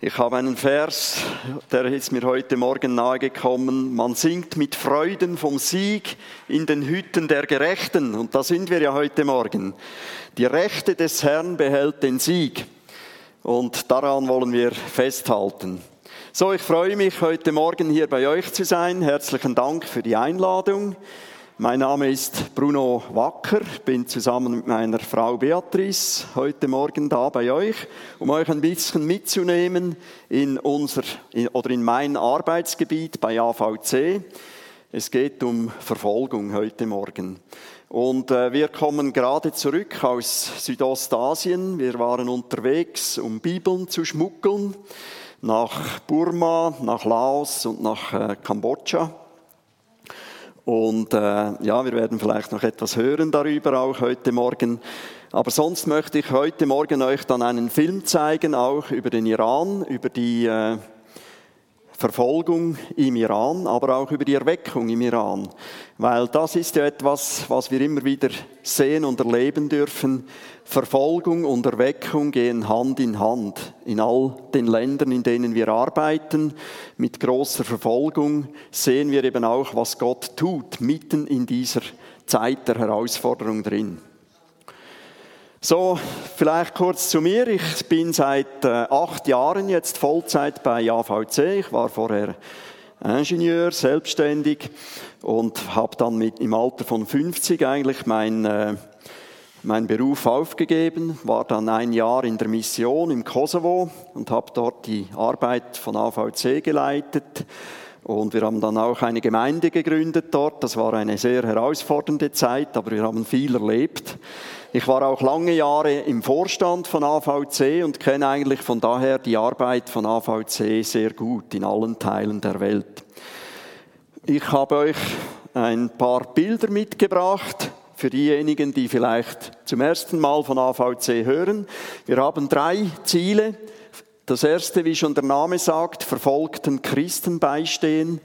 Ich habe einen Vers, der ist mir heute Morgen nahegekommen. Man singt mit Freuden vom Sieg in den Hütten der Gerechten. Und da sind wir ja heute Morgen. Die Rechte des Herrn behält den Sieg. Und daran wollen wir festhalten. So, ich freue mich, heute Morgen hier bei euch zu sein. Herzlichen Dank für die Einladung. Mein Name ist Bruno Wacker, bin zusammen mit meiner Frau Beatrice heute Morgen da bei euch, um euch ein bisschen mitzunehmen in unser oder in mein Arbeitsgebiet bei AVC. Es geht um Verfolgung heute Morgen. Und äh, wir kommen gerade zurück aus Südostasien. Wir waren unterwegs, um Bibeln zu schmuggeln nach Burma, nach Laos und nach äh, Kambodscha. Und äh, ja, wir werden vielleicht noch etwas hören darüber auch heute Morgen. Aber sonst möchte ich heute Morgen euch dann einen Film zeigen, auch über den Iran, über die äh, Verfolgung im Iran, aber auch über die Erweckung im Iran. Weil das ist ja etwas, was wir immer wieder sehen und erleben dürfen. Verfolgung und Erweckung gehen Hand in Hand. In all den Ländern, in denen wir arbeiten, mit großer Verfolgung, sehen wir eben auch, was Gott tut, mitten in dieser Zeit der Herausforderung drin. So, vielleicht kurz zu mir. Ich bin seit äh, acht Jahren jetzt Vollzeit bei AVC. Ich war vorher Ingenieur, selbstständig und habe dann mit, im Alter von 50 eigentlich mein, äh, meinen Beruf aufgegeben, war dann ein Jahr in der Mission im Kosovo und habe dort die Arbeit von AVC geleitet. Und wir haben dann auch eine Gemeinde gegründet dort. Das war eine sehr herausfordernde Zeit, aber wir haben viel erlebt. Ich war auch lange Jahre im Vorstand von AVC und kenne eigentlich von daher die Arbeit von AVC sehr gut in allen Teilen der Welt. Ich habe euch ein paar Bilder mitgebracht für diejenigen, die vielleicht zum ersten Mal von AVC hören. Wir haben drei Ziele. Das erste, wie schon der Name sagt, verfolgten Christen beistehen.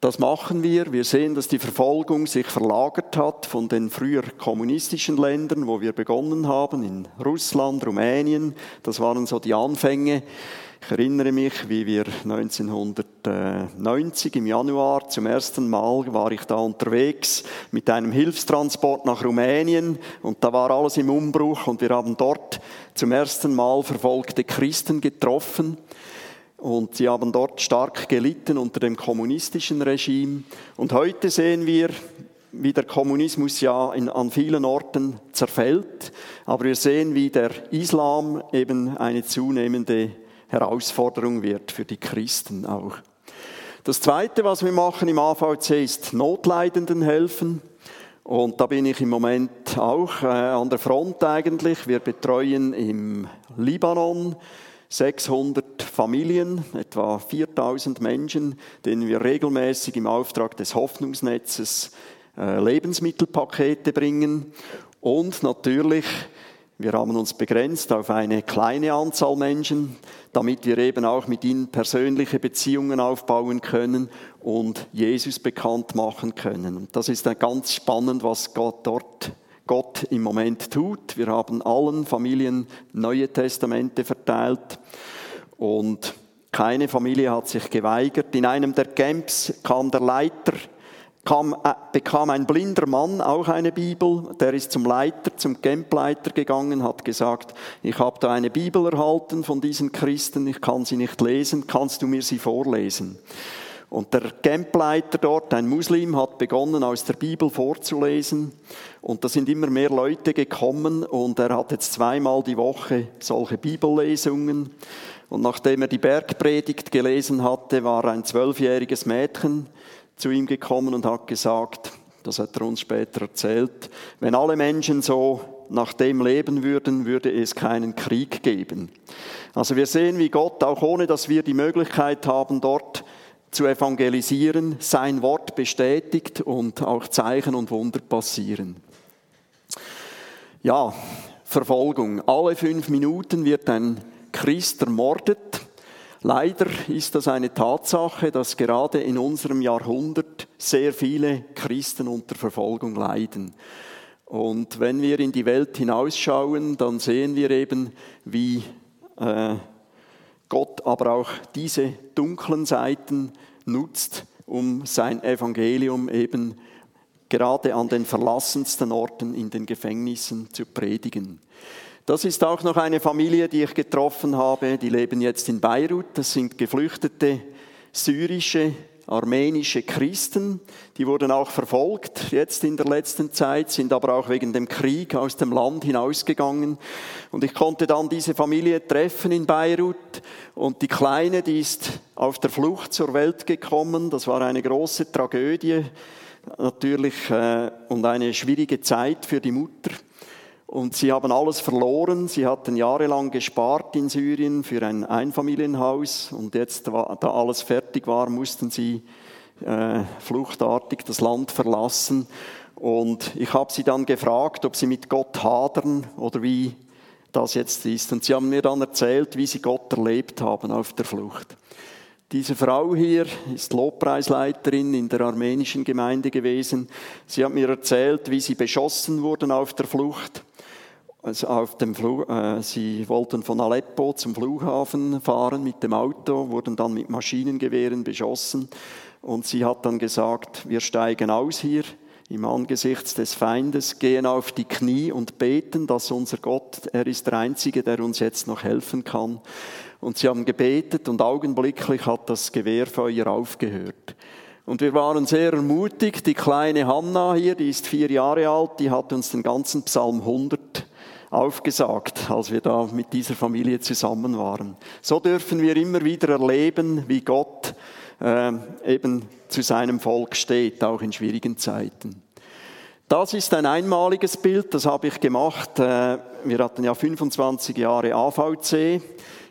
Das machen wir. Wir sehen, dass die Verfolgung sich verlagert hat von den früher kommunistischen Ländern, wo wir begonnen haben, in Russland, Rumänien. Das waren so die Anfänge. Ich erinnere mich, wie wir 1990 im Januar zum ersten Mal war ich da unterwegs mit einem Hilfstransport nach Rumänien und da war alles im Umbruch und wir haben dort zum ersten Mal verfolgte Christen getroffen. Und sie haben dort stark gelitten unter dem kommunistischen Regime. Und heute sehen wir, wie der Kommunismus ja in, an vielen Orten zerfällt. Aber wir sehen, wie der Islam eben eine zunehmende Herausforderung wird für die Christen auch. Das Zweite, was wir machen im AVC, ist Notleidenden helfen. Und da bin ich im Moment auch äh, an der Front eigentlich. Wir betreuen im Libanon 600 Familien, etwa 4000 Menschen, denen wir regelmäßig im Auftrag des Hoffnungsnetzes äh, Lebensmittelpakete bringen. Und natürlich, wir haben uns begrenzt auf eine kleine Anzahl Menschen, damit wir eben auch mit ihnen persönliche Beziehungen aufbauen können und Jesus bekannt machen können. Und das ist ganz spannend, was Gott dort Gott im Moment tut. Wir haben allen Familien Neue Testamente verteilt und keine Familie hat sich geweigert. In einem der Camps kam der Leiter, kam, äh, bekam ein blinder Mann auch eine Bibel. Der ist zum Leiter, zum Campleiter gegangen, hat gesagt, ich habe da eine Bibel erhalten von diesen Christen, ich kann sie nicht lesen, kannst du mir sie vorlesen? Und der Campleiter dort, ein Muslim, hat begonnen, aus der Bibel vorzulesen. Und da sind immer mehr Leute gekommen und er hat jetzt zweimal die Woche solche Bibellesungen. Und nachdem er die Bergpredigt gelesen hatte, war ein zwölfjähriges Mädchen zu ihm gekommen und hat gesagt, das hat er uns später erzählt, wenn alle Menschen so nach dem leben würden, würde es keinen Krieg geben. Also wir sehen, wie Gott, auch ohne dass wir die Möglichkeit haben, dort zu evangelisieren, sein Wort bestätigt und auch Zeichen und Wunder passieren. Ja, Verfolgung. Alle fünf Minuten wird ein Christ ermordet. Leider ist das eine Tatsache, dass gerade in unserem Jahrhundert sehr viele Christen unter Verfolgung leiden. Und wenn wir in die Welt hinausschauen, dann sehen wir eben, wie äh, Gott aber auch diese dunklen Seiten nutzt, um sein Evangelium eben gerade an den verlassensten Orten in den Gefängnissen zu predigen. Das ist auch noch eine Familie, die ich getroffen habe. Die leben jetzt in Beirut. Das sind geflüchtete syrische armenische Christen, die wurden auch verfolgt jetzt in der letzten Zeit, sind aber auch wegen dem Krieg aus dem Land hinausgegangen. Und ich konnte dann diese Familie treffen in Beirut und die Kleine, die ist auf der Flucht zur Welt gekommen. Das war eine große Tragödie natürlich äh, und eine schwierige Zeit für die Mutter. Und sie haben alles verloren. Sie hatten jahrelang gespart in Syrien für ein Einfamilienhaus. Und jetzt, da alles fertig war, mussten sie äh, fluchtartig das Land verlassen. Und ich habe sie dann gefragt, ob sie mit Gott hadern oder wie das jetzt ist. Und sie haben mir dann erzählt, wie sie Gott erlebt haben auf der Flucht. Diese Frau hier ist Lobpreisleiterin in der armenischen Gemeinde gewesen. Sie hat mir erzählt, wie sie beschossen wurden auf der Flucht also auf dem Flug, äh, sie wollten von Aleppo zum Flughafen fahren mit dem Auto, wurden dann mit Maschinengewehren beschossen. Und sie hat dann gesagt, wir steigen aus hier im Angesicht des Feindes, gehen auf die Knie und beten, dass unser Gott, er ist der Einzige, der uns jetzt noch helfen kann. Und sie haben gebetet und augenblicklich hat das Gewehrfeuer aufgehört. Und wir waren sehr ermutigt. Die kleine Hanna hier, die ist vier Jahre alt, die hat uns den ganzen Psalm 100 aufgesagt, als wir da mit dieser Familie zusammen waren. So dürfen wir immer wieder erleben, wie Gott äh, eben zu seinem Volk steht, auch in schwierigen Zeiten. Das ist ein einmaliges Bild, das habe ich gemacht. Äh, wir hatten ja 25 Jahre AVC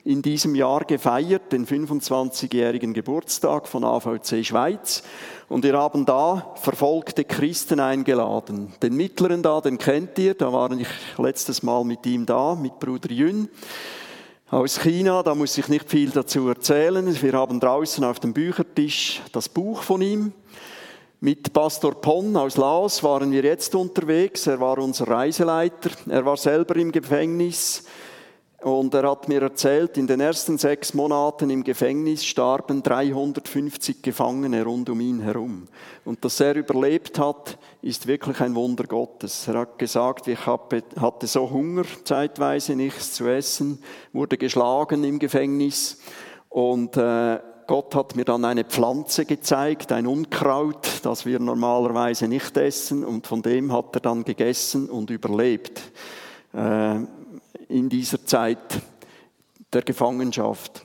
in diesem Jahr gefeiert, den 25-jährigen Geburtstag von AVC Schweiz. Und wir haben da verfolgte Christen eingeladen. Den mittleren da, den kennt ihr, da war ich letztes Mal mit ihm da, mit Bruder Yun aus China, da muss ich nicht viel dazu erzählen. Wir haben draußen auf dem Büchertisch das Buch von ihm. Mit Pastor Pon aus Laos waren wir jetzt unterwegs. Er war unser Reiseleiter. Er war selber im Gefängnis. Und er hat mir erzählt, in den ersten sechs Monaten im Gefängnis starben 350 Gefangene rund um ihn herum. Und dass er überlebt hat, ist wirklich ein Wunder Gottes. Er hat gesagt, ich hatte so Hunger, zeitweise nichts zu essen, wurde geschlagen im Gefängnis. Und äh, Gott hat mir dann eine Pflanze gezeigt, ein Unkraut, das wir normalerweise nicht essen. Und von dem hat er dann gegessen und überlebt. Äh, in dieser Zeit der Gefangenschaft.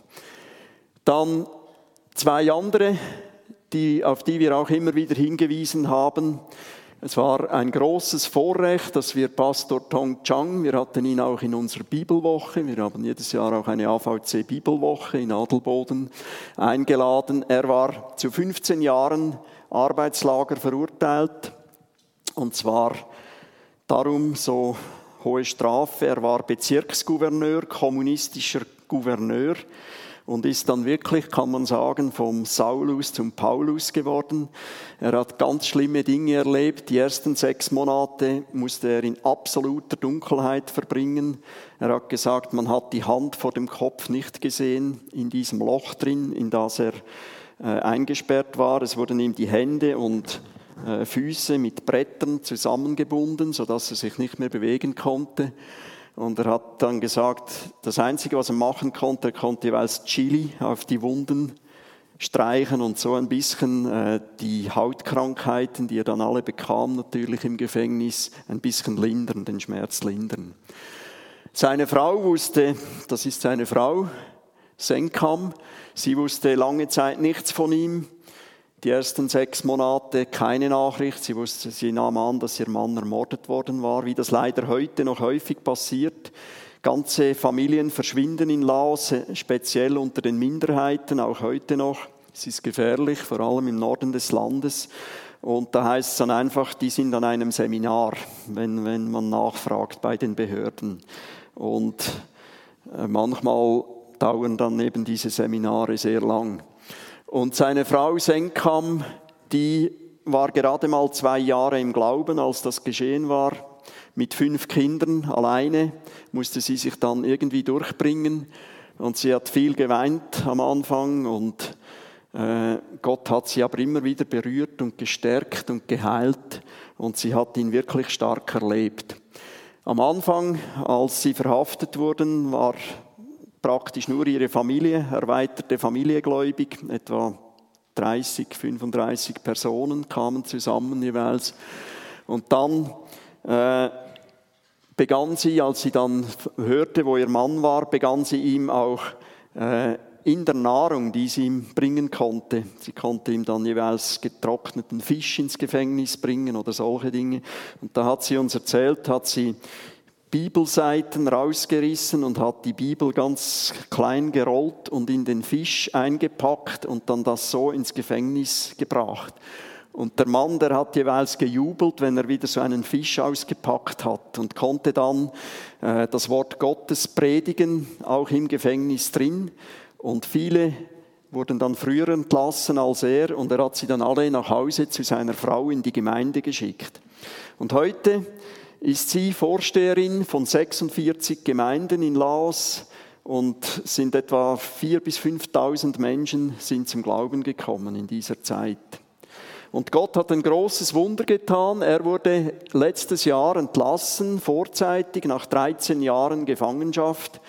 Dann zwei andere, die, auf die wir auch immer wieder hingewiesen haben. Es war ein großes Vorrecht, dass wir Pastor Tong Chang, wir hatten ihn auch in unserer Bibelwoche, wir haben jedes Jahr auch eine AVC Bibelwoche in Adelboden eingeladen. Er war zu 15 Jahren Arbeitslager verurteilt und zwar darum so hohe Strafe. Er war Bezirksgouverneur, kommunistischer Gouverneur und ist dann wirklich, kann man sagen, vom Saulus zum Paulus geworden. Er hat ganz schlimme Dinge erlebt. Die ersten sechs Monate musste er in absoluter Dunkelheit verbringen. Er hat gesagt, man hat die Hand vor dem Kopf nicht gesehen, in diesem Loch drin, in das er äh, eingesperrt war. Es wurden ihm die Hände und Füße mit Brettern zusammengebunden, sodass er sich nicht mehr bewegen konnte. Und er hat dann gesagt, das Einzige, was er machen konnte, er konnte jeweils Chili auf die Wunden streichen und so ein bisschen äh, die Hautkrankheiten, die er dann alle bekam, natürlich im Gefängnis, ein bisschen lindern, den Schmerz lindern. Seine Frau wusste, das ist seine Frau, Senkam, sie wusste lange Zeit nichts von ihm. Die ersten sechs Monate keine Nachricht. Sie wusste, sie nahm an, dass ihr Mann ermordet worden war, wie das leider heute noch häufig passiert. Ganze Familien verschwinden in Laos, speziell unter den Minderheiten, auch heute noch. Es ist gefährlich, vor allem im Norden des Landes. Und da heißt es dann einfach, die sind an einem Seminar, wenn, wenn man nachfragt bei den Behörden. Und äh, manchmal dauern dann eben diese Seminare sehr lang. Und seine Frau Senkam, die war gerade mal zwei Jahre im Glauben, als das geschehen war. Mit fünf Kindern alleine musste sie sich dann irgendwie durchbringen. und sie hat viel geweint am Anfang und äh, Gott hat sie aber immer wieder berührt und gestärkt und geheilt und sie hat ihn wirklich stark erlebt. Am Anfang, als sie verhaftet wurden, war praktisch nur ihre Familie, erweiterte Familie gläubig, etwa 30, 35 Personen kamen zusammen jeweils. Und dann äh, begann sie, als sie dann hörte, wo ihr Mann war, begann sie ihm auch äh, in der Nahrung, die sie ihm bringen konnte. Sie konnte ihm dann jeweils getrockneten Fisch ins Gefängnis bringen oder solche Dinge. Und da hat sie uns erzählt, hat sie Bibelseiten rausgerissen und hat die Bibel ganz klein gerollt und in den Fisch eingepackt und dann das so ins Gefängnis gebracht. Und der Mann, der hat jeweils gejubelt, wenn er wieder so einen Fisch ausgepackt hat und konnte dann äh, das Wort Gottes predigen, auch im Gefängnis drin. Und viele wurden dann früher entlassen als er und er hat sie dann alle nach Hause zu seiner Frau in die Gemeinde geschickt. Und heute ist sie Vorsteherin von 46 Gemeinden in Laos und sind etwa 4.000 bis 5.000 Menschen sind zum Glauben gekommen in dieser Zeit. Und Gott hat ein großes Wunder getan. Er wurde letztes Jahr entlassen, vorzeitig, nach 13 Jahren Gefangenschaft.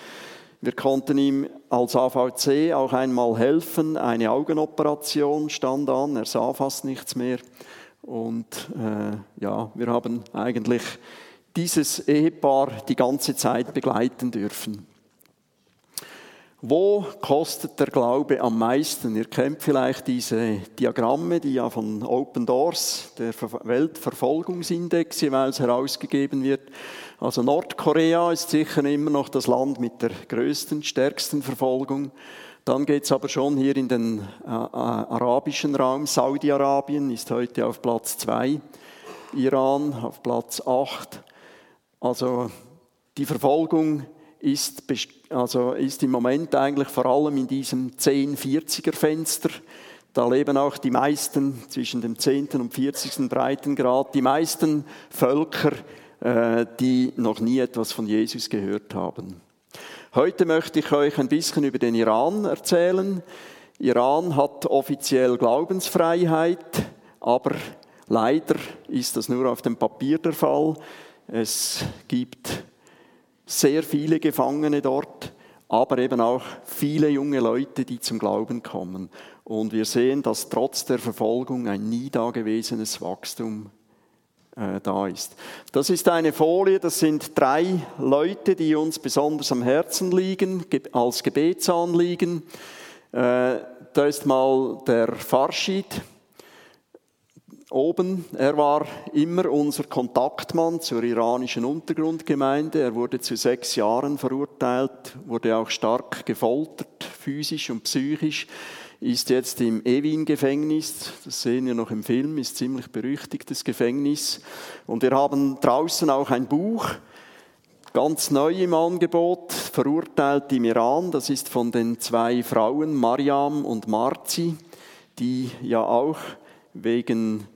Wir konnten ihm als AVC auch einmal helfen. Eine Augenoperation stand an. Er sah fast nichts mehr. Und äh, ja, wir haben eigentlich dieses Ehepaar die ganze Zeit begleiten dürfen. Wo kostet der Glaube am meisten? Ihr kennt vielleicht diese Diagramme, die ja von Open Doors, der Weltverfolgungsindex jeweils herausgegeben wird. Also Nordkorea ist sicher immer noch das Land mit der größten, stärksten Verfolgung. Dann geht es aber schon hier in den äh, äh, arabischen Raum. Saudi-Arabien ist heute auf Platz 2, Iran auf Platz 8. Also die Verfolgung ist, also ist im Moment eigentlich vor allem in diesem 10-40er Fenster. Da leben auch die meisten zwischen dem 10. und 40. Breitengrad, die meisten Völker, äh, die noch nie etwas von Jesus gehört haben. Heute möchte ich euch ein bisschen über den Iran erzählen. Iran hat offiziell Glaubensfreiheit, aber leider ist das nur auf dem Papier der Fall. Es gibt sehr viele Gefangene dort, aber eben auch viele junge Leute, die zum Glauben kommen. Und wir sehen, dass trotz der Verfolgung ein nie dagewesenes Wachstum äh, da ist. Das ist eine Folie, das sind drei Leute, die uns besonders am Herzen liegen, als Gebetsanliegen. Äh, da ist mal der Farshid, oben. Er war immer unser Kontaktmann zur iranischen Untergrundgemeinde. Er wurde zu sechs Jahren verurteilt, wurde auch stark gefoltert, physisch und psychisch, ist jetzt im Ewin-Gefängnis. Das sehen wir noch im Film, ist ziemlich berüchtigtes Gefängnis. Und wir haben draußen auch ein Buch, ganz neu im Angebot, verurteilt im Iran. Das ist von den zwei Frauen, Mariam und Marzi, die ja auch wegen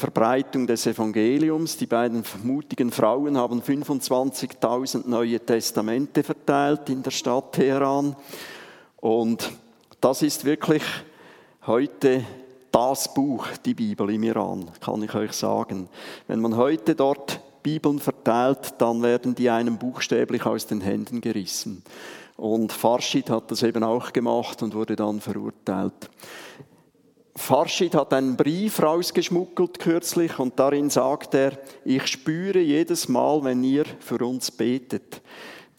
Verbreitung des Evangeliums. Die beiden mutigen Frauen haben 25.000 neue Testamente verteilt in der Stadt Teheran. Und das ist wirklich heute das Buch, die Bibel im Iran, kann ich euch sagen. Wenn man heute dort Bibeln verteilt, dann werden die einem buchstäblich aus den Händen gerissen. Und Farshid hat das eben auch gemacht und wurde dann verurteilt. Farshid hat einen Brief rausgeschmuggelt kürzlich und darin sagt er, ich spüre jedes Mal, wenn ihr für uns betet.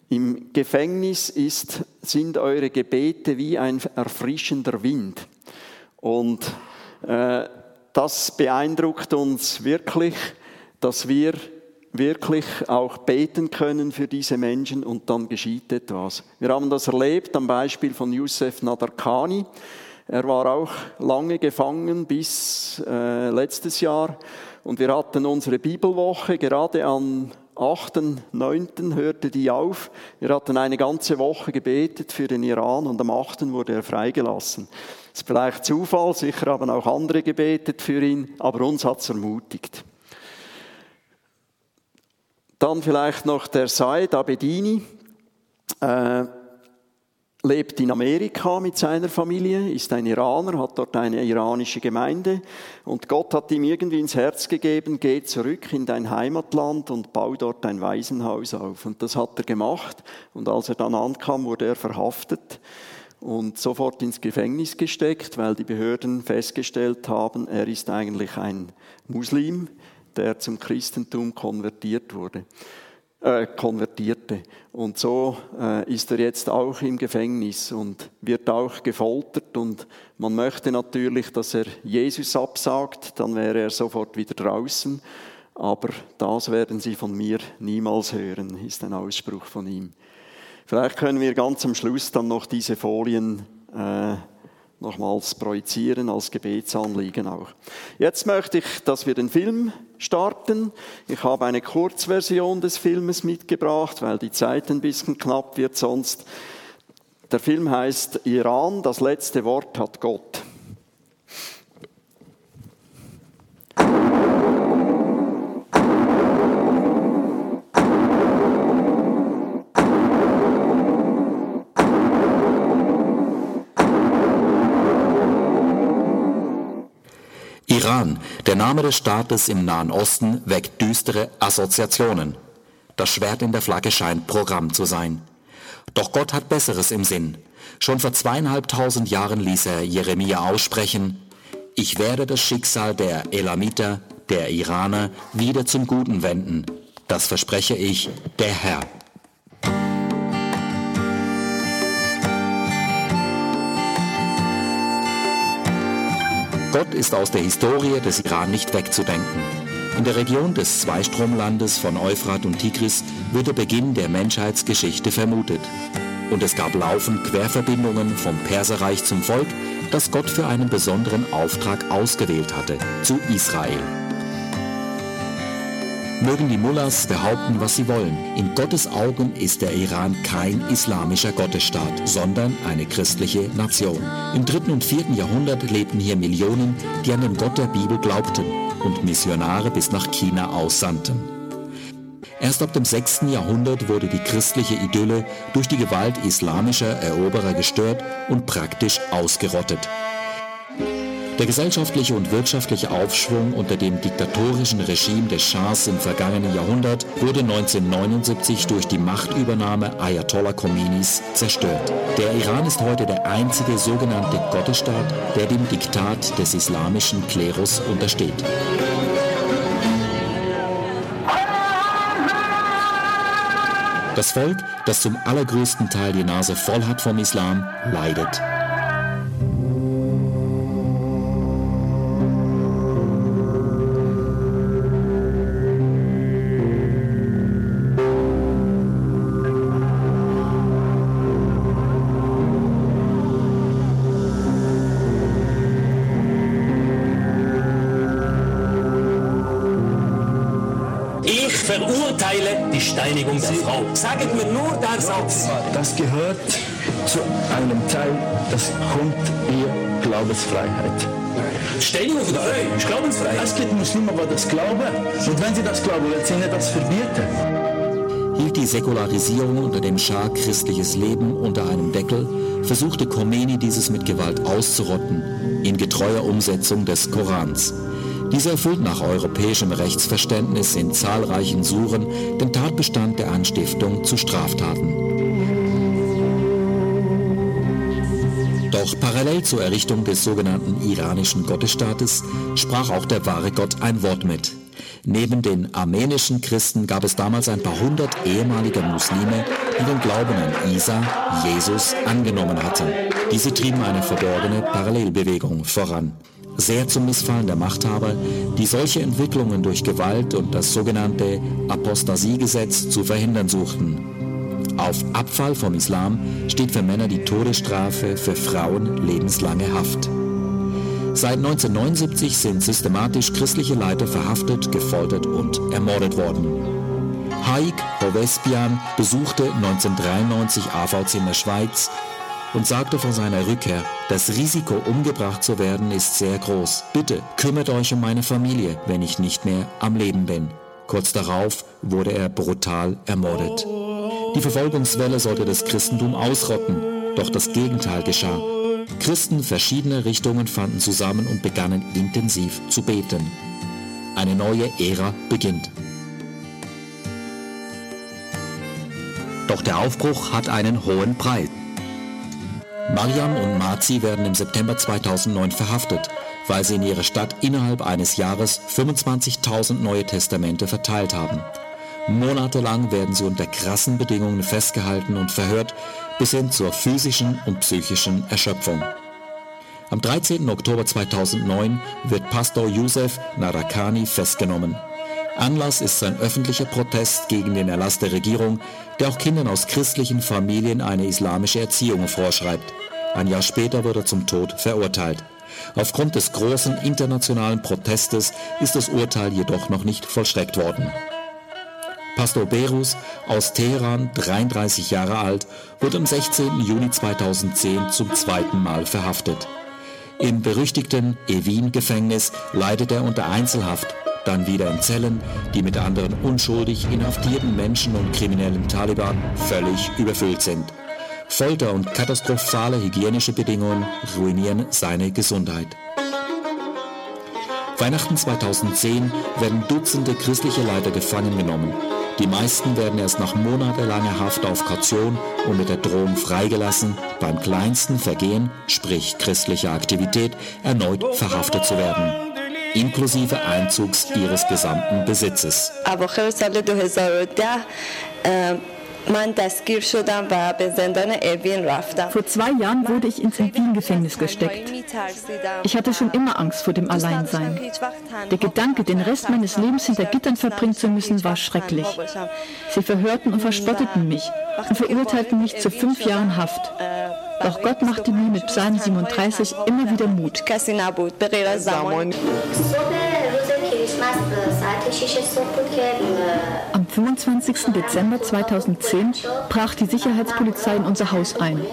Im Gefängnis ist, sind eure Gebete wie ein erfrischender Wind. Und äh, das beeindruckt uns wirklich, dass wir wirklich auch beten können für diese Menschen und dann geschieht etwas. Wir haben das erlebt am Beispiel von Youssef Nadarkhani. Er war auch lange gefangen bis äh, letztes Jahr. Und wir hatten unsere Bibelwoche gerade am 8., 9. hörte die auf. Wir hatten eine ganze Woche gebetet für den Iran und am 8. wurde er freigelassen. Das ist vielleicht Zufall, sicher haben auch andere gebetet für ihn, aber uns hat es ermutigt. Dann vielleicht noch der Said Abedini. Äh, lebt in Amerika mit seiner Familie, ist ein Iraner, hat dort eine iranische Gemeinde. Und Gott hat ihm irgendwie ins Herz gegeben, geh zurück in dein Heimatland und bau dort ein Waisenhaus auf. Und das hat er gemacht. Und als er dann ankam, wurde er verhaftet und sofort ins Gefängnis gesteckt, weil die Behörden festgestellt haben, er ist eigentlich ein Muslim, der zum Christentum konvertiert wurde äh, konvertierte. Und so äh, ist er jetzt auch im Gefängnis und wird auch gefoltert. Und man möchte natürlich, dass er Jesus absagt, dann wäre er sofort wieder draußen. Aber das werden Sie von mir niemals hören, ist ein Ausspruch von ihm. Vielleicht können wir ganz am Schluss dann noch diese Folien äh, nochmals projizieren als Gebetsanliegen auch. Jetzt möchte ich, dass wir den Film starten. Ich habe eine Kurzversion des Filmes mitgebracht, weil die Zeit ein bisschen knapp wird sonst. Der Film heißt Iran, das letzte Wort hat Gott. Der Name des Staates im Nahen Osten, weckt düstere Assoziationen. Das Schwert in der Flagge scheint Programm zu sein. Doch Gott hat Besseres im Sinn. Schon vor zweieinhalbtausend Jahren ließ er Jeremia aussprechen, ich werde das Schicksal der Elamiter, der Iraner, wieder zum Guten wenden. Das verspreche ich, der Herr. Gott ist aus der Historie des Iran nicht wegzudenken. In der Region des Zweistromlandes von Euphrat und Tigris wird der Beginn der Menschheitsgeschichte vermutet. Und es gab laufend Querverbindungen vom Perserreich zum Volk, das Gott für einen besonderen Auftrag ausgewählt hatte, zu Israel. Mögen die Mullahs behaupten, was sie wollen. In Gottes Augen ist der Iran kein islamischer Gottesstaat, sondern eine christliche Nation. Im dritten und vierten Jahrhundert lebten hier Millionen, die an den Gott der Bibel glaubten und Missionare bis nach China aussandten. Erst ab dem 6. Jahrhundert wurde die christliche Idylle durch die Gewalt islamischer Eroberer gestört und praktisch ausgerottet. Der gesellschaftliche und wirtschaftliche Aufschwung unter dem diktatorischen Regime des Schahs im vergangenen Jahrhundert wurde 1979 durch die Machtübernahme Ayatollah Khomeinis zerstört. Der Iran ist heute der einzige sogenannte Gottesstaat, der dem Diktat des islamischen Klerus untersteht. Das Volk, das zum allergrößten Teil die Nase voll hat vom Islam, leidet. Gehört zu einem Teil, das kommt ihr Glaubensfreiheit. Steinigung von der Frau ist Glaubensfreiheit. Es gibt Muslime, die das glauben. Und wenn sie das glauben, wird sie ihnen das verbieten. Hielt die Säkularisierung unter dem Schah christliches Leben unter einem Deckel, versuchte Khomeini dieses mit Gewalt auszurotten, in getreuer Umsetzung des Korans. Dieser erfüllt nach europäischem Rechtsverständnis in zahlreichen Suren den Tatbestand der Anstiftung zu Straftaten. Doch parallel zur Errichtung des sogenannten iranischen Gottesstaates sprach auch der wahre Gott ein Wort mit. Neben den armenischen Christen gab es damals ein paar hundert ehemalige Muslime, die den Glauben an Isa, Jesus, angenommen hatten. Diese trieben eine verborgene Parallelbewegung voran sehr zum Missfallen der Machthaber, die solche Entwicklungen durch Gewalt und das sogenannte Apostasiegesetz zu verhindern suchten. Auf Abfall vom Islam steht für Männer die Todesstrafe, für Frauen lebenslange Haft. Seit 1979 sind systematisch christliche Leiter verhaftet, gefoltert und ermordet worden. Haik Hovespian besuchte 1993 AVC in der Schweiz und sagte vor seiner Rückkehr, das Risiko, umgebracht zu werden, ist sehr groß. Bitte kümmert euch um meine Familie, wenn ich nicht mehr am Leben bin. Kurz darauf wurde er brutal ermordet. Die Verfolgungswelle sollte das Christentum ausrotten. Doch das Gegenteil geschah. Christen verschiedener Richtungen fanden zusammen und begannen intensiv zu beten. Eine neue Ära beginnt. Doch der Aufbruch hat einen hohen Preis. Mariam und Marzi werden im September 2009 verhaftet, weil sie in ihrer Stadt innerhalb eines Jahres 25.000 Neue Testamente verteilt haben. Monatelang werden sie unter krassen Bedingungen festgehalten und verhört, bis hin zur physischen und psychischen Erschöpfung. Am 13. Oktober 2009 wird Pastor Youssef Narakani festgenommen. Anlass ist sein öffentlicher Protest gegen den Erlass der Regierung, der auch Kindern aus christlichen Familien eine islamische Erziehung vorschreibt. Ein Jahr später wird er zum Tod verurteilt. Aufgrund des großen internationalen Protestes ist das Urteil jedoch noch nicht vollstreckt worden. Pastor Berus aus Teheran, 33 Jahre alt, wurde am 16. Juni 2010 zum zweiten Mal verhaftet. Im berüchtigten Evin-Gefängnis leidet er unter Einzelhaft, dann wieder in Zellen, die mit anderen unschuldig inhaftierten Menschen und kriminellen Taliban völlig überfüllt sind. Folter und katastrophale hygienische Bedingungen ruinieren seine Gesundheit. Weihnachten 2010 werden Dutzende christliche Leiter gefangen genommen. Die meisten werden erst nach monatelanger Haft auf Kaution und mit der Drohung freigelassen, beim kleinsten Vergehen, sprich christlicher Aktivität, erneut verhaftet zu werden inklusive Einzugs ihres gesamten Besitzes. Vor zwei Jahren wurde ich ins Evin-Gefängnis gesteckt. Ich hatte schon immer Angst vor dem Alleinsein. Der Gedanke, den Rest meines Lebens hinter Gittern verbringen zu müssen, war schrecklich. Sie verhörten und verspotteten mich und verurteilten mich zu fünf Jahren Haft. Doch Gott machte mir mit Psalm 37 immer wieder Mut. Am 25. Dezember 2010 brach die Sicherheitspolizei in unser Haus ein.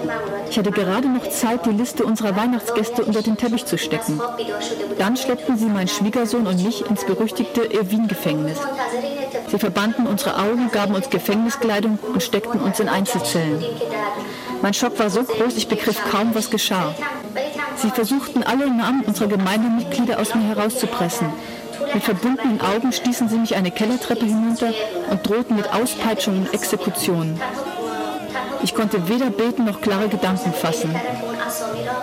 Ich hatte gerade noch Zeit, die Liste unserer Weihnachtsgäste unter den Teppich zu stecken. Dann schleppten sie meinen Schwiegersohn und mich ins berüchtigte Irwin-Gefängnis. Sie verbanden unsere Augen, gaben uns Gefängniskleidung und steckten uns in Einzelzellen. Mein Schock war so groß, ich begriff kaum, was geschah. Sie versuchten alle Namen unserer Gemeindemitglieder aus mir herauszupressen. Mit verbundenen Augen stießen sie mich eine Kellertreppe hinunter und drohten mit Auspeitschungen und Exekutionen. Ich konnte weder beten noch klare Gedanken fassen.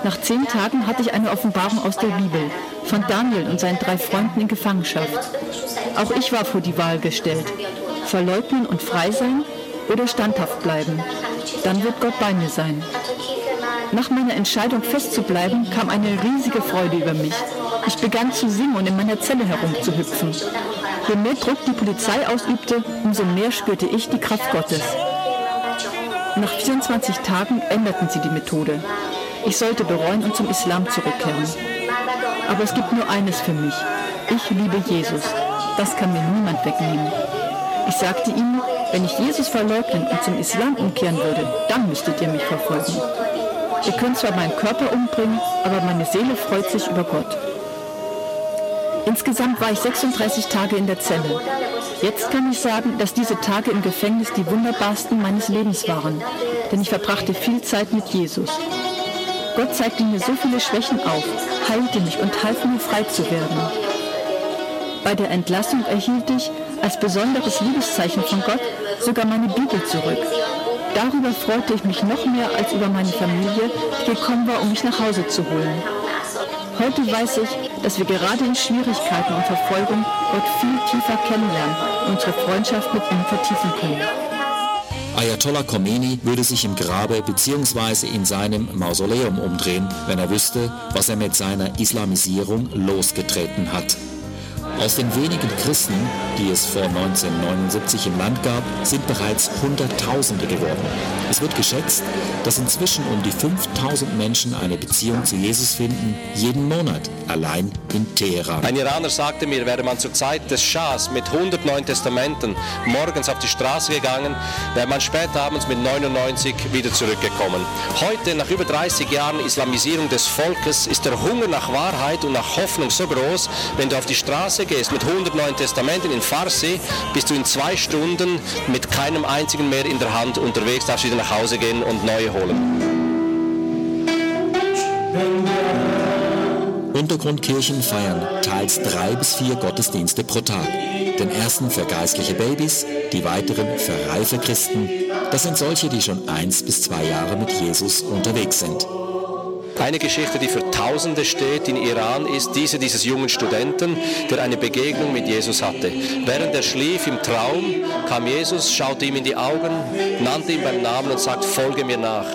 Nach zehn Tagen hatte ich eine Offenbarung aus der Bibel von Daniel und seinen drei Freunden in Gefangenschaft. Auch ich war vor die Wahl gestellt. Verleugnen und frei sein oder standhaft bleiben. Dann wird Gott bei mir sein. Nach meiner Entscheidung festzubleiben, kam eine riesige Freude über mich. Ich begann zu singen und in meiner Zelle herumzuhüpfen. Je mehr Druck die Polizei ausübte, umso mehr spürte ich die Kraft Gottes. Nach 24 Tagen änderten sie die Methode. Ich sollte bereuen und zum Islam zurückkehren. Aber es gibt nur eines für mich. Ich liebe Jesus. Das kann mir niemand wegnehmen. Ich sagte ihnen, wenn ich Jesus verleugnen und zum Islam umkehren würde, dann müsstet ihr mich verfolgen. Ihr könnt zwar meinen Körper umbringen, aber meine Seele freut sich über Gott. Insgesamt war ich 36 Tage in der Zelle. Jetzt kann ich sagen, dass diese Tage im Gefängnis die wunderbarsten meines Lebens waren, denn ich verbrachte viel Zeit mit Jesus. Gott zeigte mir so viele Schwächen auf, heilte mich und half mir frei zu werden. Bei der Entlassung erhielt ich als besonderes Liebeszeichen von Gott sogar meine Bibel zurück. Darüber freute ich mich noch mehr als über meine Familie, die gekommen war, um mich nach Hause zu holen. Heute weiß ich, dass wir gerade in Schwierigkeiten und Verfolgung Gott viel tiefer kennenlernen und unsere Freundschaft mit ihm vertiefen können. Ayatollah Khomeini würde sich im Grabe bzw. in seinem Mausoleum umdrehen, wenn er wüsste, was er mit seiner Islamisierung losgetreten hat. Aus den wenigen Christen, die es vor 1979 im Land gab, sind bereits Hunderttausende geworden. Es wird geschätzt, dass inzwischen um die 5000 Menschen eine Beziehung zu Jesus finden, jeden Monat, allein in Teheran. Ein Iraner sagte mir, wäre man zur Zeit des Schahs mit 100 Neuen Testamenten morgens auf die Straße gegangen, wäre man später abends mit 99 wieder zurückgekommen. Heute, nach über 30 Jahren Islamisierung des Volkes, ist der Hunger nach Wahrheit und nach Hoffnung so groß, wenn du auf die Straße gehst mit 100 Neuen Testamenten in Farsi, bist du in zwei Stunden mit keinem einzigen mehr in der Hand unterwegs, darfst wieder nach Hause gehen und neue holen. Untergrundkirchen feiern teils drei bis vier Gottesdienste pro Tag. Den ersten für geistliche Babys, die weiteren für reife Christen. Das sind solche, die schon eins bis zwei Jahre mit Jesus unterwegs sind. Eine Geschichte, die für Tausende steht in Iran, ist diese dieses jungen Studenten, der eine Begegnung mit Jesus hatte. Während er schlief im Traum, kam Jesus, schaute ihm in die Augen, nannte ihn beim Namen und sagt, folge mir nach.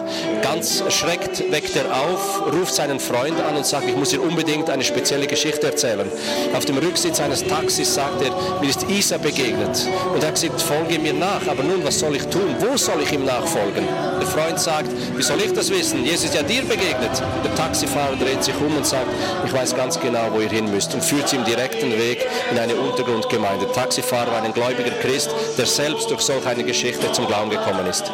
Ganz erschreckt weckt er auf, ruft seinen Freund an und sagt, ich muss dir unbedingt eine spezielle Geschichte erzählen. Auf dem Rücksitz eines Taxis sagt er, mir ist Isa begegnet. Und er hat gesagt, folge mir nach. Aber nun, was soll ich tun? Wo soll ich ihm nachfolgen? Der Freund sagt, wie soll ich das wissen? Jesus ist ja dir begegnet. Der Taxifahrer dreht sich um und sagt, ich weiß ganz genau, wo ihr hin müsst und führt sie im direkten Weg in eine Untergrundgemeinde. Der Taxifahrer war ein gläubiger Christ, der selbst durch solch eine Geschichte zum Glauben gekommen ist.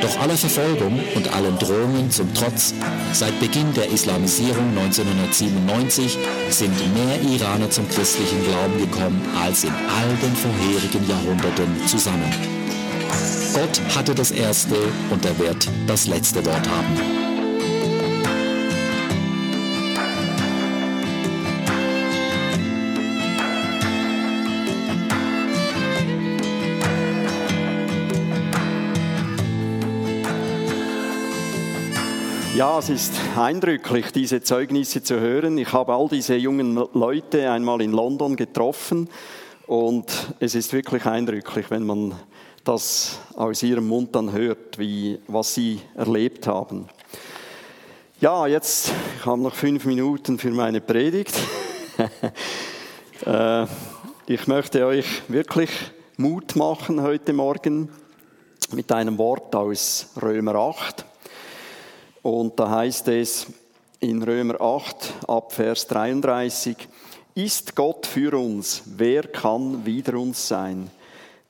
Doch aller Verfolgung und allen Drohungen zum Trotz, seit Beginn der Islamisierung 1997 sind mehr Iraner zum christlichen Glauben gekommen als in all den vorherigen Jahrhunderten zusammen. Gott hatte das erste und er wird das letzte Wort haben. Ja, es ist eindrücklich, diese Zeugnisse zu hören. Ich habe all diese jungen Leute einmal in London getroffen und es ist wirklich eindrücklich, wenn man das aus ihrem Mund dann hört, wie, was sie erlebt haben. Ja, jetzt, ich habe noch fünf Minuten für meine Predigt. Äh, ich möchte euch wirklich Mut machen heute Morgen mit einem Wort aus Römer 8. Und da heißt es in Römer 8 ab Vers 33, ist Gott für uns, wer kann wider uns sein?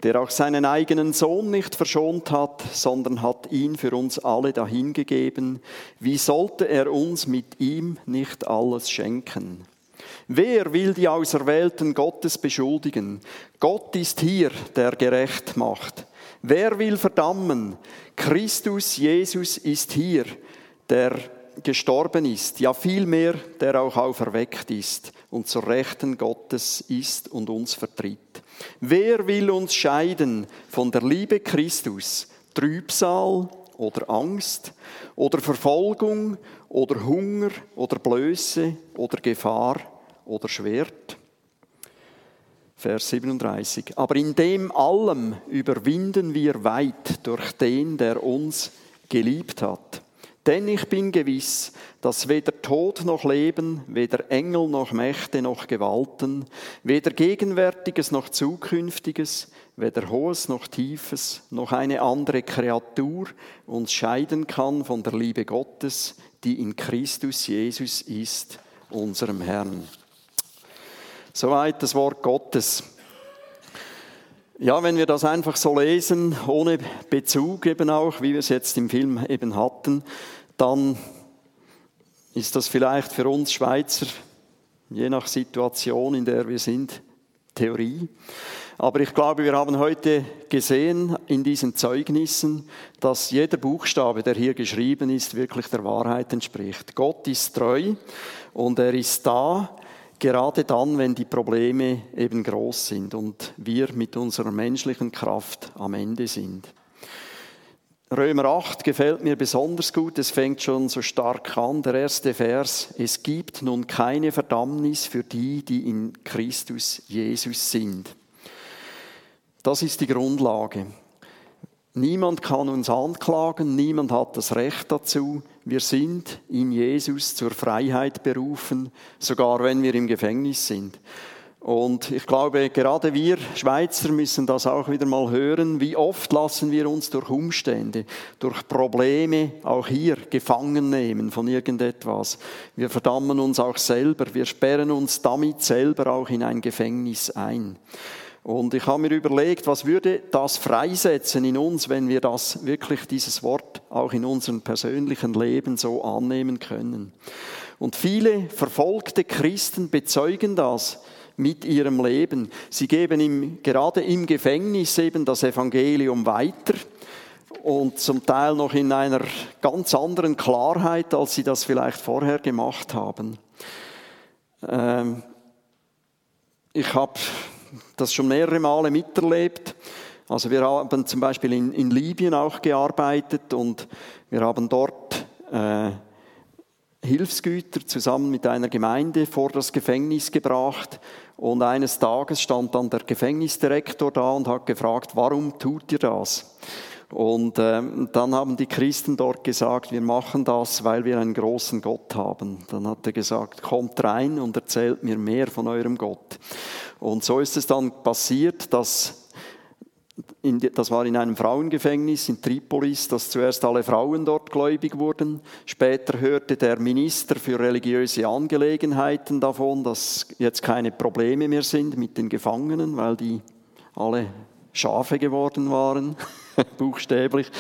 Der auch seinen eigenen Sohn nicht verschont hat, sondern hat ihn für uns alle dahingegeben. Wie sollte er uns mit ihm nicht alles schenken? Wer will die Auserwählten Gottes beschuldigen? Gott ist hier, der gerecht macht. Wer will verdammen? Christus Jesus ist hier, der gestorben ist, ja vielmehr, der auch auferweckt ist und zur Rechten Gottes ist und uns vertritt. Wer will uns scheiden von der Liebe Christus? Trübsal oder Angst oder Verfolgung oder Hunger oder Blöße oder Gefahr oder Schwert? Vers 37. Aber in dem allem überwinden wir weit durch den, der uns geliebt hat. Denn ich bin gewiss, dass weder Tod noch Leben, weder Engel noch Mächte noch Gewalten, weder Gegenwärtiges noch Zukünftiges, weder Hohes noch Tiefes, noch eine andere Kreatur uns scheiden kann von der Liebe Gottes, die in Christus Jesus ist, unserem Herrn. Soweit das Wort Gottes. Ja, wenn wir das einfach so lesen, ohne Bezug eben auch, wie wir es jetzt im Film eben hatten, dann ist das vielleicht für uns Schweizer, je nach Situation, in der wir sind, Theorie. Aber ich glaube, wir haben heute gesehen in diesen Zeugnissen, dass jeder Buchstabe, der hier geschrieben ist, wirklich der Wahrheit entspricht. Gott ist treu und er ist da, gerade dann, wenn die Probleme eben groß sind und wir mit unserer menschlichen Kraft am Ende sind. Römer 8 gefällt mir besonders gut, es fängt schon so stark an, der erste Vers, es gibt nun keine Verdammnis für die, die in Christus Jesus sind. Das ist die Grundlage. Niemand kann uns anklagen, niemand hat das Recht dazu. Wir sind in Jesus zur Freiheit berufen, sogar wenn wir im Gefängnis sind. Und ich glaube, gerade wir Schweizer müssen das auch wieder mal hören. Wie oft lassen wir uns durch Umstände, durch Probleme auch hier gefangen nehmen von irgendetwas. Wir verdammen uns auch selber. Wir sperren uns damit selber auch in ein Gefängnis ein. Und ich habe mir überlegt, was würde das freisetzen in uns, wenn wir das wirklich, dieses Wort auch in unserem persönlichen Leben so annehmen können. Und viele verfolgte Christen bezeugen das mit ihrem Leben. Sie geben ihm, gerade im Gefängnis eben das Evangelium weiter. und zum Teil noch in einer ganz anderen Klarheit, als sie das vielleicht vorher gemacht haben. Ähm, ich habe das schon mehrere Male miterlebt. Also wir haben zum Beispiel in, in Libyen auch gearbeitet und wir haben dort äh, Hilfsgüter zusammen mit einer Gemeinde vor das Gefängnis gebracht. Und eines Tages stand dann der Gefängnisdirektor da und hat gefragt, warum tut ihr das? Und ähm, dann haben die Christen dort gesagt, wir machen das, weil wir einen großen Gott haben. Dann hat er gesagt, kommt rein und erzählt mir mehr von eurem Gott. Und so ist es dann passiert, dass in, das war in einem Frauengefängnis in Tripolis, dass zuerst alle Frauen dort gläubig wurden. Später hörte der Minister für religiöse Angelegenheiten davon, dass jetzt keine Probleme mehr sind mit den Gefangenen, weil die alle Schafe geworden waren, buchstäblich.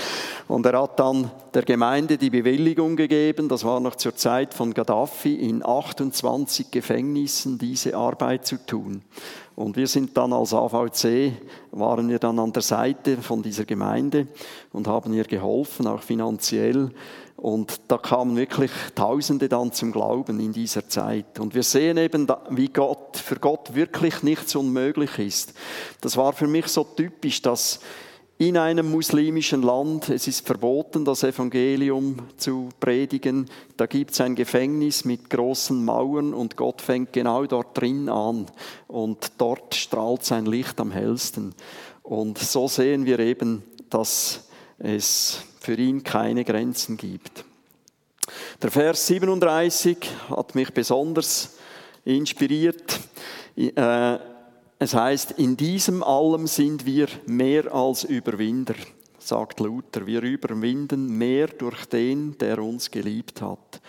Und er hat dann der Gemeinde die Bewilligung gegeben, das war noch zur Zeit von Gaddafi, in 28 Gefängnissen diese Arbeit zu tun. Und wir sind dann als AVC, waren wir dann an der Seite von dieser Gemeinde und haben ihr geholfen, auch finanziell. Und da kamen wirklich Tausende dann zum Glauben in dieser Zeit. Und wir sehen eben, wie Gott, für Gott wirklich nichts unmöglich ist. Das war für mich so typisch, dass in einem muslimischen Land, es ist verboten, das Evangelium zu predigen, da gibt es ein Gefängnis mit großen Mauern und Gott fängt genau dort drin an und dort strahlt sein Licht am hellsten. Und so sehen wir eben, dass es für ihn keine Grenzen gibt. Der Vers 37 hat mich besonders inspiriert. Äh, es heißt, in diesem allem sind wir mehr als Überwinder, sagt Luther. Wir überwinden mehr durch den, der uns geliebt hat.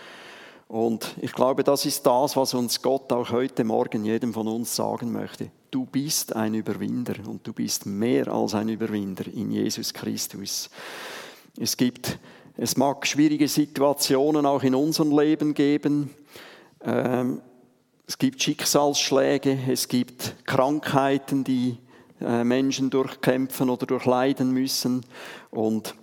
Und ich glaube, das ist das, was uns Gott auch heute Morgen jedem von uns sagen möchte. Du bist ein Überwinder und du bist mehr als ein Überwinder in Jesus Christus. Es gibt, es mag schwierige Situationen auch in unserem Leben geben. Ähm, es gibt Schicksalsschläge, es gibt Krankheiten, die äh, Menschen durchkämpfen oder durchleiden müssen. Und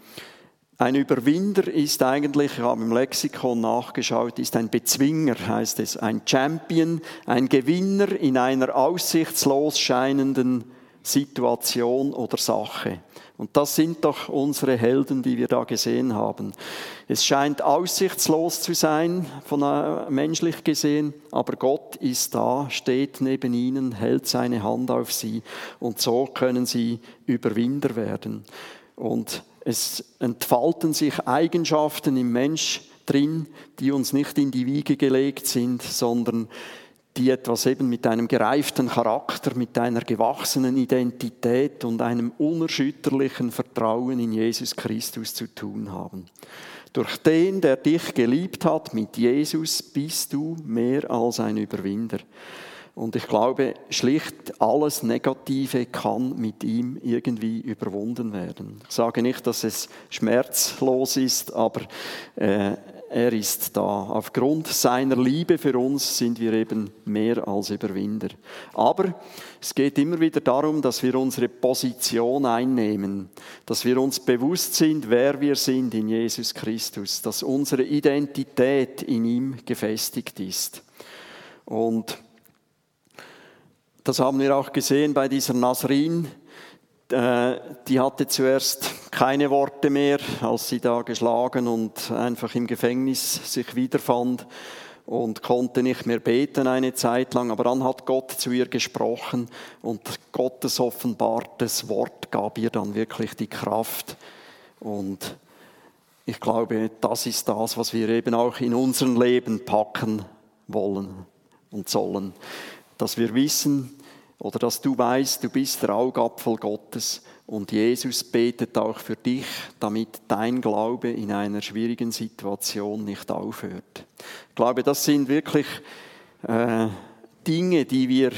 ein Überwinder ist eigentlich, ich habe im Lexikon nachgeschaut, ist ein Bezwinger, heißt es, ein Champion, ein Gewinner in einer aussichtslos scheinenden Situation oder Sache. Und das sind doch unsere Helden, die wir da gesehen haben. Es scheint aussichtslos zu sein, von äh, menschlich gesehen, aber Gott ist da, steht neben ihnen, hält seine Hand auf sie und so können sie Überwinder werden. Und es entfalten sich Eigenschaften im Mensch drin, die uns nicht in die Wiege gelegt sind, sondern die etwas eben mit einem gereiften Charakter, mit einer gewachsenen Identität und einem unerschütterlichen Vertrauen in Jesus Christus zu tun haben. Durch den, der dich geliebt hat, mit Jesus bist du mehr als ein Überwinder. Und ich glaube, schlicht alles Negative kann mit ihm irgendwie überwunden werden. Ich sage nicht, dass es schmerzlos ist, aber äh, er ist da. Aufgrund seiner Liebe für uns sind wir eben mehr als Überwinder. Aber es geht immer wieder darum, dass wir unsere Position einnehmen, dass wir uns bewusst sind, wer wir sind in Jesus Christus, dass unsere Identität in ihm gefestigt ist. Und das haben wir auch gesehen bei dieser Nasrin, äh, die hatte zuerst keine Worte mehr, als sie da geschlagen und einfach im Gefängnis sich wiederfand und konnte nicht mehr beten eine Zeit lang. Aber dann hat Gott zu ihr gesprochen und Gottes offenbartes Wort gab ihr dann wirklich die Kraft. Und ich glaube, das ist das, was wir eben auch in unserem Leben packen wollen und sollen. Dass wir wissen, oder dass du weißt, du bist der Augapfel Gottes und Jesus betet auch für dich, damit dein Glaube in einer schwierigen Situation nicht aufhört. Ich glaube, das sind wirklich äh, Dinge, die wir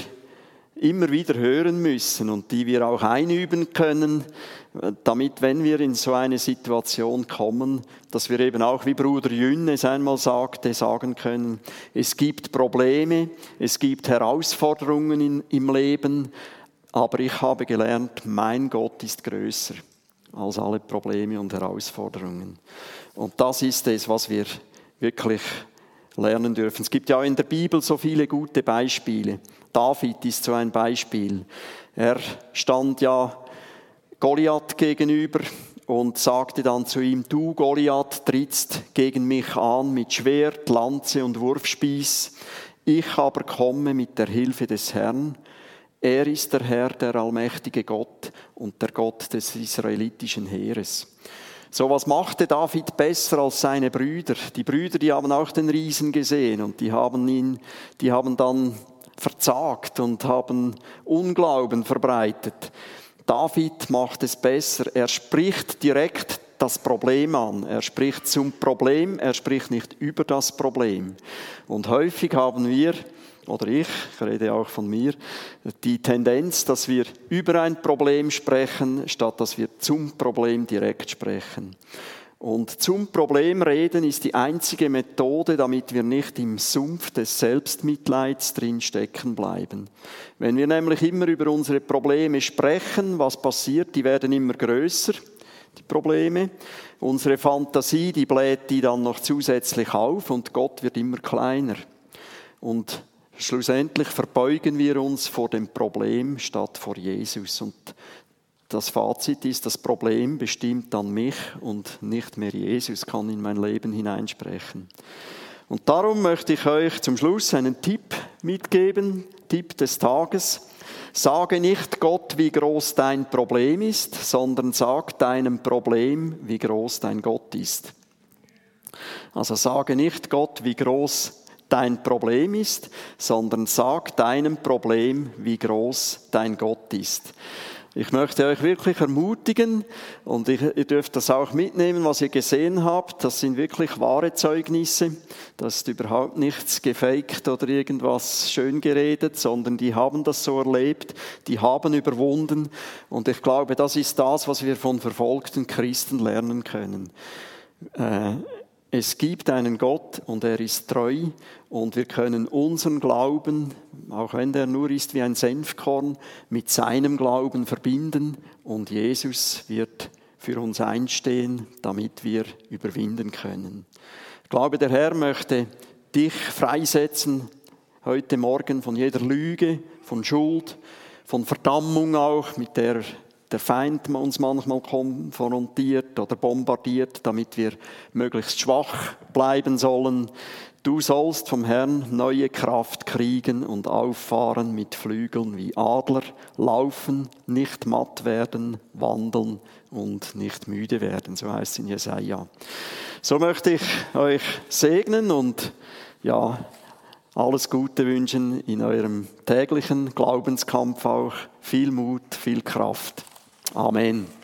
immer wieder hören müssen und die wir auch einüben können, damit, wenn wir in so eine Situation kommen, dass wir eben auch, wie Bruder Jün es einmal sagte, sagen können, es gibt Probleme, es gibt Herausforderungen in, im Leben, aber ich habe gelernt, mein Gott ist größer. als alle Probleme und Herausforderungen. Und das ist es, was wir wirklich lernen dürfen. Es gibt ja in der Bibel so viele gute Beispiele. David ist so ein Beispiel. Er stand ja Goliath gegenüber und sagte dann zu ihm, du Goliath trittst gegen mich an mit Schwert, Lanze und Wurfspieß. Ich aber komme mit der Hilfe des Herrn. Er ist der Herr, der allmächtige Gott und der Gott des israelitischen Heeres. So was machte David besser als seine Brüder. Die Brüder, die haben auch den Riesen gesehen und die haben ihn, die haben dann verzagt und haben Unglauben verbreitet. David macht es besser. Er spricht direkt das Problem an. Er spricht zum Problem, er spricht nicht über das Problem. Und häufig haben wir oder ich, ich rede auch von mir, die Tendenz, dass wir über ein Problem sprechen, statt dass wir zum Problem direkt sprechen. Und zum Problem reden ist die einzige Methode, damit wir nicht im Sumpf des Selbstmitleids drin stecken bleiben. Wenn wir nämlich immer über unsere Probleme sprechen, was passiert? Die werden immer größer, die Probleme. Unsere Fantasie, die bläht die dann noch zusätzlich auf und Gott wird immer kleiner. Und Schlussendlich verbeugen wir uns vor dem Problem statt vor Jesus. Und das Fazit ist, das Problem bestimmt dann mich und nicht mehr Jesus kann in mein Leben hineinsprechen. Und darum möchte ich euch zum Schluss einen Tipp mitgeben, Tipp des Tages. Sage nicht Gott, wie groß dein Problem ist, sondern sag deinem Problem, wie groß dein Gott ist. Also sage nicht Gott, wie groß dein Problem ist, sondern sag deinem Problem, wie groß dein Gott ist. Ich möchte euch wirklich ermutigen und ihr dürft das auch mitnehmen, was ihr gesehen habt. Das sind wirklich wahre Zeugnisse. Das ist überhaupt nichts gefaked oder irgendwas schön geredet, sondern die haben das so erlebt, die haben überwunden. Und ich glaube, das ist das, was wir von verfolgten Christen lernen können. Es gibt einen Gott und er ist treu und wir können unseren Glauben, auch wenn der nur ist wie ein Senfkorn, mit seinem Glauben verbinden und Jesus wird für uns einstehen, damit wir überwinden können. Ich glaube, der Herr möchte dich freisetzen heute Morgen von jeder Lüge, von Schuld, von Verdammung auch, mit der der Feind uns manchmal konfrontiert oder bombardiert, damit wir möglichst schwach bleiben sollen. Du sollst vom Herrn neue Kraft kriegen und auffahren mit Flügeln wie Adler, laufen, nicht matt werden, wandeln und nicht müde werden. So heißt es in Jesaja. So möchte ich euch segnen und ja, alles Gute wünschen in eurem täglichen Glaubenskampf auch. Viel Mut, viel Kraft. Amen.